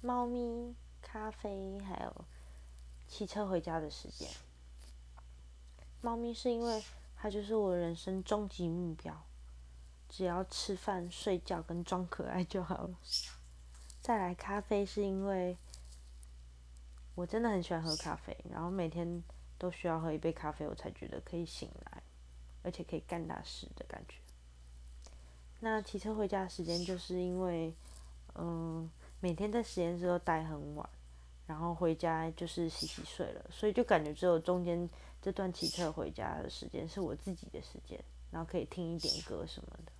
猫咪、咖啡，还有骑车回家的时间。猫咪是因为它就是我人生终极目标，只要吃饭、睡觉跟装可爱就好了。再来咖啡是因为我真的很喜欢喝咖啡，然后每天都需要喝一杯咖啡，我才觉得可以醒来，而且可以干大事的感觉。那骑车回家的时间，就是因为，嗯，每天在实验室都待很晚，然后回家就是洗洗睡了，所以就感觉只有中间这段骑车回家的时间是我自己的时间，然后可以听一点歌什么的。